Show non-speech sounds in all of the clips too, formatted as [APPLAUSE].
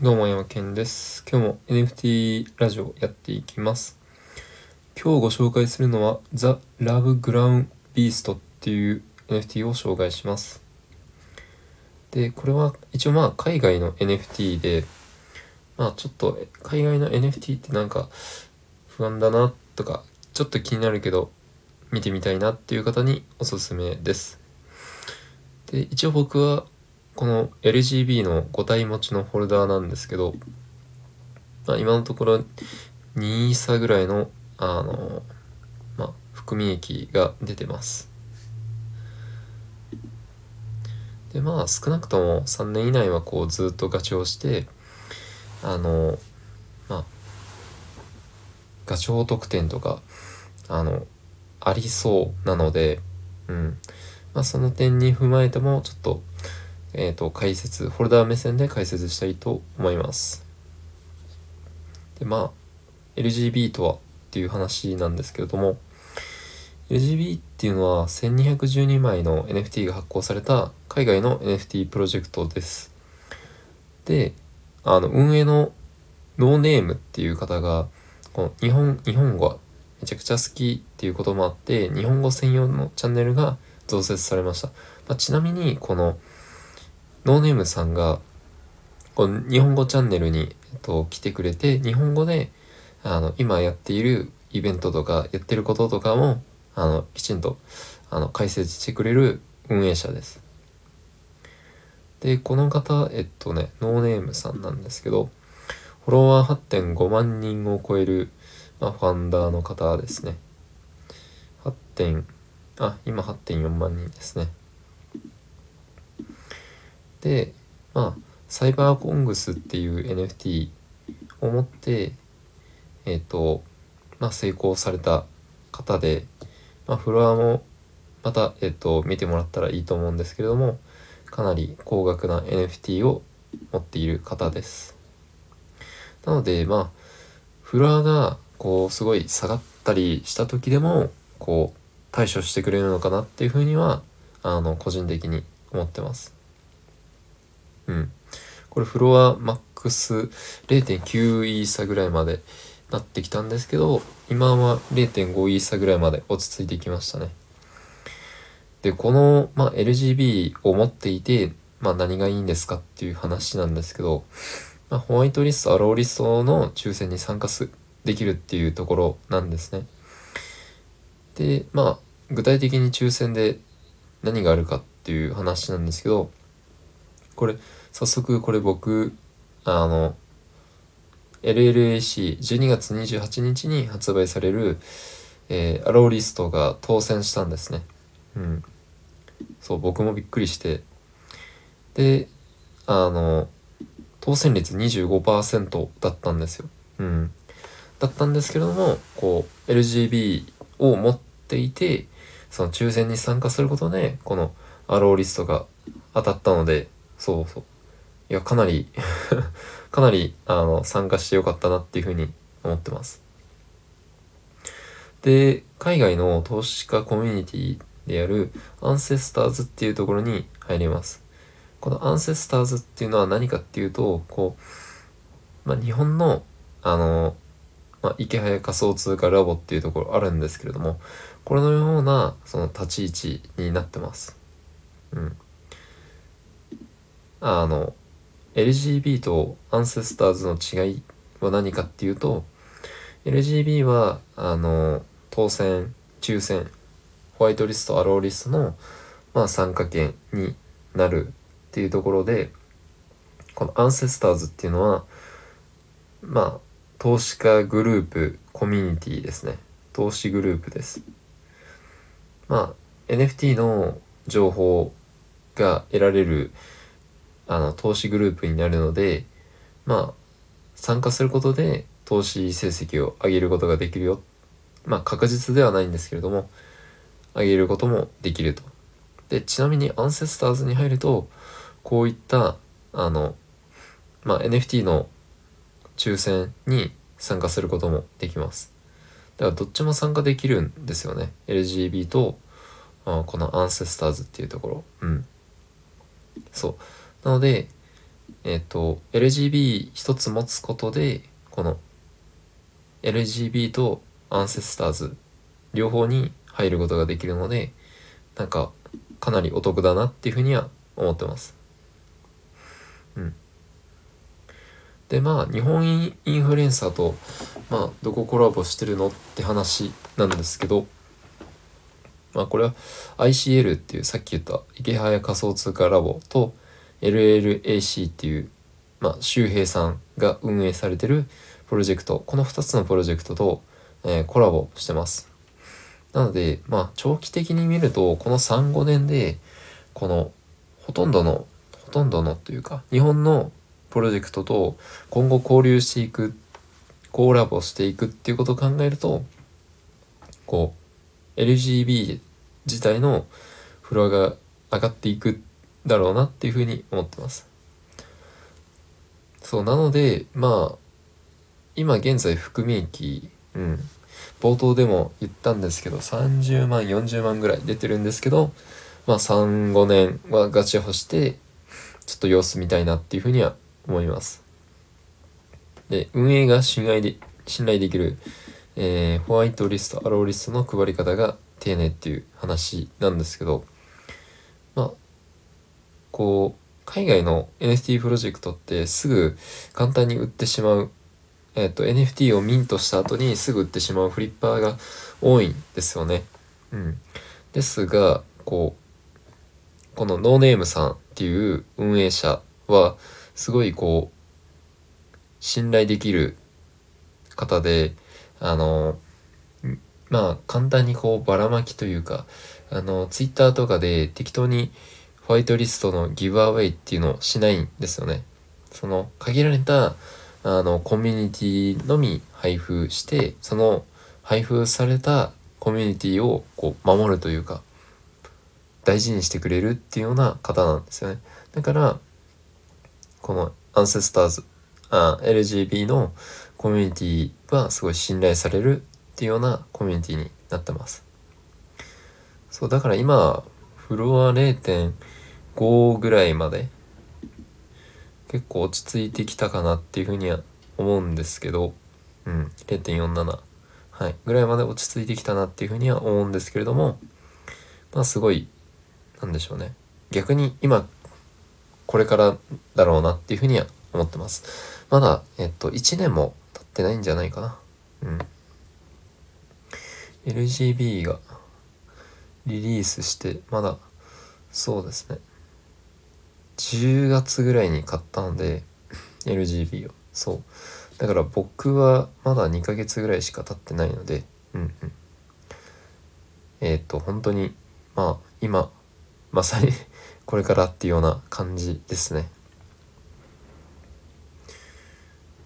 どうも山健です。今日も NFT ラジオやっていきます。今日ご紹介するのは The Love Ground Beast っていう NFT を紹介します。で、これは一応まあ海外の NFT で、まあちょっと海外の NFT ってなんか不安だなとか、ちょっと気になるけど見てみたいなっていう方におすすめです。で、一応僕はこの LGB の5体持ちのフォルダーなんですけど、まあ、今のところ2イーサぐらいの、あの、まあ、含み益が出てます。で、まあ、少なくとも3年以内はこうずっとガチをして、あの、まあ、ガチョウ特典とか、あの、ありそうなので、うん。まあ、その点に踏まえても、ちょっと、えー、と解説フォルダー目線で解説したいと思います。でまあ LGB とはっていう話なんですけれども LGB っていうのは1212枚の NFT が発行された海外の NFT プロジェクトです。であの運営のノーネームっていう方がこの日本日本語がめちゃくちゃ好きっていうこともあって日本語専用のチャンネルが増設されました、まあ、ちなみにこのノーネームさんがこう日本語チャンネルに、えっと、来てくれて日本語であの今やっているイベントとかやってることとかもあのきちんとあの解説してくれる運営者です。でこの方えっとねノーネームさんなんですけどフォロワー8.5万人を超える、まあ、ファンダーの方ですね。8点あ今8.4万人ですね。でまあサイバーコングスっていう NFT を持ってえっ、とまあ成功された方で、まあ、フロアもまた、えっと見てもらったらいいと思うんですけれどもかなり高額な NFT を持っている方です。なのでまあフロアがこうすごい下がったりした時でもこう対処してくれるのかなっていうふうにはあの個人的に思ってます。うん。これフロアマックス0.9イーサぐらいまでなってきたんですけど、今は0.5イーサぐらいまで落ち着いてきましたね。で、この、まあ、LGB を持っていて、まあ、何がいいんですかっていう話なんですけど、まあ、ホワイトリスト、アローリストの抽選に参加すできるっていうところなんですね。で、まあ、具体的に抽選で何があるかっていう話なんですけど、これ、早速これ僕、あの、LLAC12 月28日に発売される、えーアローリストが当選したんですね。うん。そう、僕もびっくりして。で、あの、当選率25%だったんですよ。うん。だったんですけれども、こう、LGB を持っていて、その抽選に参加することで、このアローリストが当たったので、そうそう。いや、かなり [LAUGHS] かなり、あの、参加してよかったなっていうふうに思ってます。で、海外の投資家コミュニティであるアンセスターズっていうところに入れます。このアンセスターズっていうのは何かっていうと、こう、まあ、日本の、あの、まあ、池早仮想通貨ラボっていうところあるんですけれども、これのような、その立ち位置になってます。うん。あの、LGB とアンセスターズの違いは何かっていうと LGB はあの当選抽選ホワイトリストアローリストの、まあ、参加権になるっていうところでこのアンセスターズっていうのはまあ投資家グループコミュニティですね。投資グループです。まあ NFT の情報が得られるあの投資グループになるのでまあ参加することで投資成績を上げることができるよ。まあ確実ではないんですけれども上げることもできると。でちなみにアンセスターズに入るとこういったあのまあ NFT の抽選に参加することもできます。だからどっちも参加できるんですよね。LGB とあこのアンセスターズっていうところ。うん。そう。なのでえっ、と LGB 一つ持つことでこの LGB とアンセスターズ両方に入ることができるのでなんかかなりお得だなっていうふうには思ってます。うん。でまあ日本インフルエンサーとまあどこコラボしてるのって話なんですけどまあこれは ICL っていうさっき言った池早仮想通貨ラボと LLAC っていうまあ周平さんが運営されてるプロジェクトこの2つのプロジェクトと、えー、コラボしてます。なのでまあ長期的に見るとこの35年でこのほとんどのほとんどのというか日本のプロジェクトと今後交流していくコラボしていくっていうことを考えるとこう LGB 自体のフロアが上がっていくだろうなっていうふうに思ってます。そうなのでまあ今現在含み益うん冒頭でも言ったんですけど30万40万ぐらい出てるんですけどまあ35年はガチホしてちょっと様子見たいなっていうふうには思います。で、運営が信頼で信頼できる、えー、ホワイトリスト、アローリストの配り方が丁寧っていう話なんですけど、まあ、こう、海外の NFT プロジェクトってすぐ簡単に売ってしまう、えっ、ー、と、NFT をミントした後にすぐ売ってしまうフリッパーが多いんですよね。うん。ですが、こう、このノーネームさんっていう運営者は、すごいこう信頼できる方であのまあ簡単にこうばらまきというかあのツイッターとかで適当にホワイトリストのギブアウェイっていうのをしないんですよね。その限られたあのコミュニティのみ配布してその配布されたコミュニティをこう守るというか大事にしてくれるっていうような方なんですよね。だからこのアンセスターズあ LGB のコミュニティはすごい信頼されるっていうようなコミュニティになってますそうだから今フロア5ぐらいまで結構落ち着いてきたかなっていうふうには思うんですけどうん0.47はいぐらいまで落ち着いてきたなっていうふうには思うんですけれどもまあすごいなんでしょうね逆に今これからだろうなっていうふうには思ってます。まだ、えっと、1年も経ってないんじゃないかな。うん。LGB がリリースして、まだ、そうですね。10月ぐらいに買ったので、[LAUGHS] LGB を。そう。だから僕はまだ2ヶ月ぐらいしか経ってないので、うんうん。えっ、と、本当に、まあ、今、まさに [LAUGHS] これからっていうような感じですね。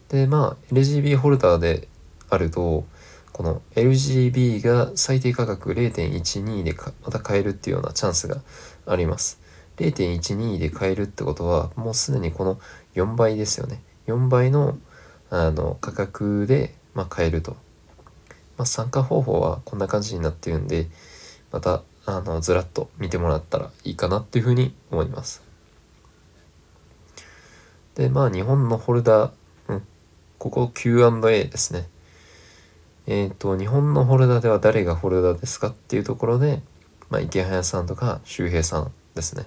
でまあ LGB ホルダーであるとこの LGB が最低価格0.12でまた買えるっていうようなチャンスがあります。0.12で買えるってことはもうすでにこの4倍ですよね。4倍のあの価格で、まあ、買えると。まあ、参加方法はこんな感じになってるんでまたあのずらっと見てもらったらいいかなっていうふうに思います。でまあ日本のホルダー、うん、ここ Q&A ですね。えっ、ー、と日本のホルダーでは誰がホルダーですかっていうところで、まあ、池早さんとか周平さんですね。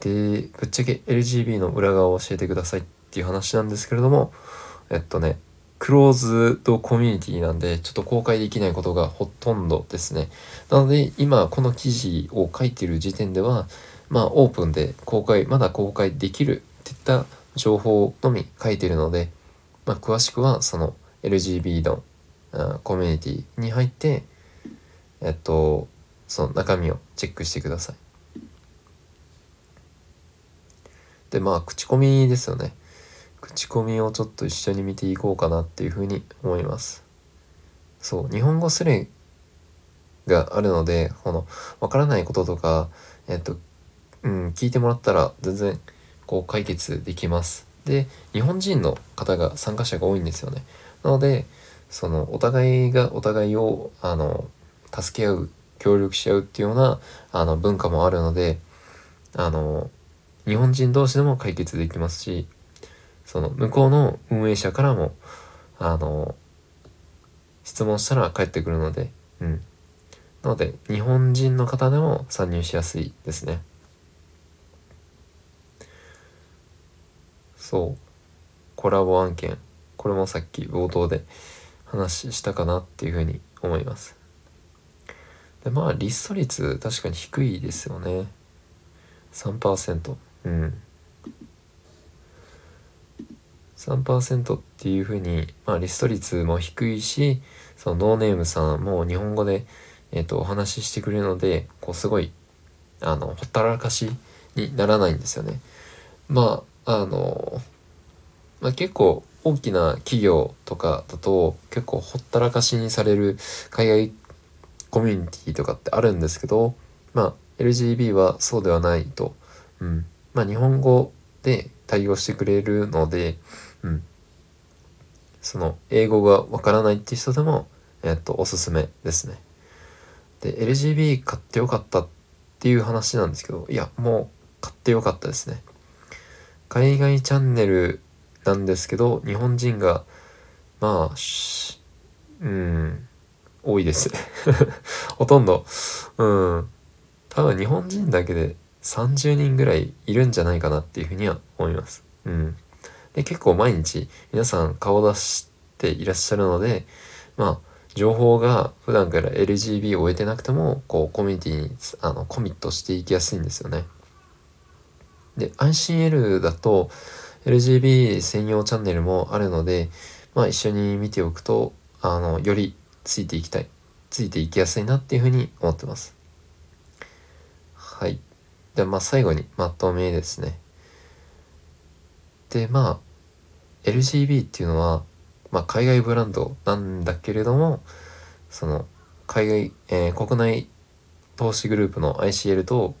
でぶっちゃけ LGB の裏側を教えてくださいっていう話なんですけれどもえっとねクローズドコミュニティなんで、ちょっと公開できないことがほとんどですね。なので、今この記事を書いてる時点では、まあオープンで公開、まだ公開できるっていった情報のみ書いてるので、まあ詳しくはその LGB のコミュニティに入って、えっと、その中身をチェックしてください。で、まあ口コミですよね。口コミをちょっと一緒に見ていこうかなっていうふうに思います。そう日本語スレがあるのでこのわからないこととかえっとうん聞いてもらったら全然こう解決できます。で日本人の方が参加者が多いんですよね。なのでそのお互いがお互いをあの助け合う協力し合うっていうようなあの文化もあるのであの日本人同士でも解決できますしその向こうの運営者からもあの質問したら返ってくるのでうん。なので日本人の方でも参入しやすいですね。そう。コラボ案件。これもさっき冒頭で話したかなっていうふうに思います。でまあリスト率確かに低いですよね。3%うん3%っていうふうに、まあ、リスト率も低いしそのノーネームさんも日本語で、えーと、お話ししてくれるのでこうすごいあのほったらかしにならないんですよね。まああの、まあ、結構大きな企業とかだと結構ほったらかしにされる海外コミュニティとかってあるんですけどまあ LGB はそうではないと。うん、まあ日本語で対応してくれるのでうん、その英語がわからないって人でも、えっと、おすすめですね。で LGB 買ってよかったっていう話なんですけどいやもう買ってよかったですね。海外チャンネルなんですけど日本人がまあうん多いです [LAUGHS] ほとんどうん多分日本人だけで30人ぐらいいるんじゃないかなっていうふうには思います。うんで結構毎日皆さん顔出していらっしゃるのでまあ情報が普段から LGB を終えてなくてもこうコミュニティにあのコミットしていきやすいんですよね。で ICL だと LGB 専用チャンネルもあるので、まあ、一緒に見ておくとあのよりついていきたいついていきやすいなっていうふうに思ってます。はい。でまあ最後にまとめですね。でまあ LGB っていうのは、まあ、海外ブランドなんだけれどもその海外、えー、国内投資グループの ICL と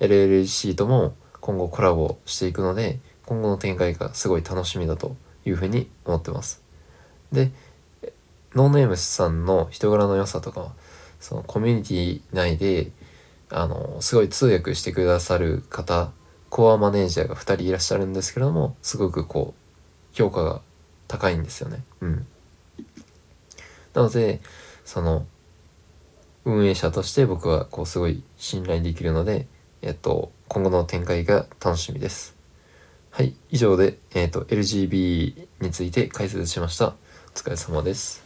LLC とも今後コラボしていくので今後の展開がすごい楽しみだというふうに思ってます。でノーネームさんの人柄の良さとかそのコミュニティ内であのすごい通訳してくださる方コアマネージャーが2人いらっしゃるんですけれどもすごくこう評価が高いんですよね。うん。なので、その、運営者として僕はこうすごい信頼できるので、えっと、今後の展開が楽しみです。はい、以上で、えっと、LGB について解説しました。お疲れ様です。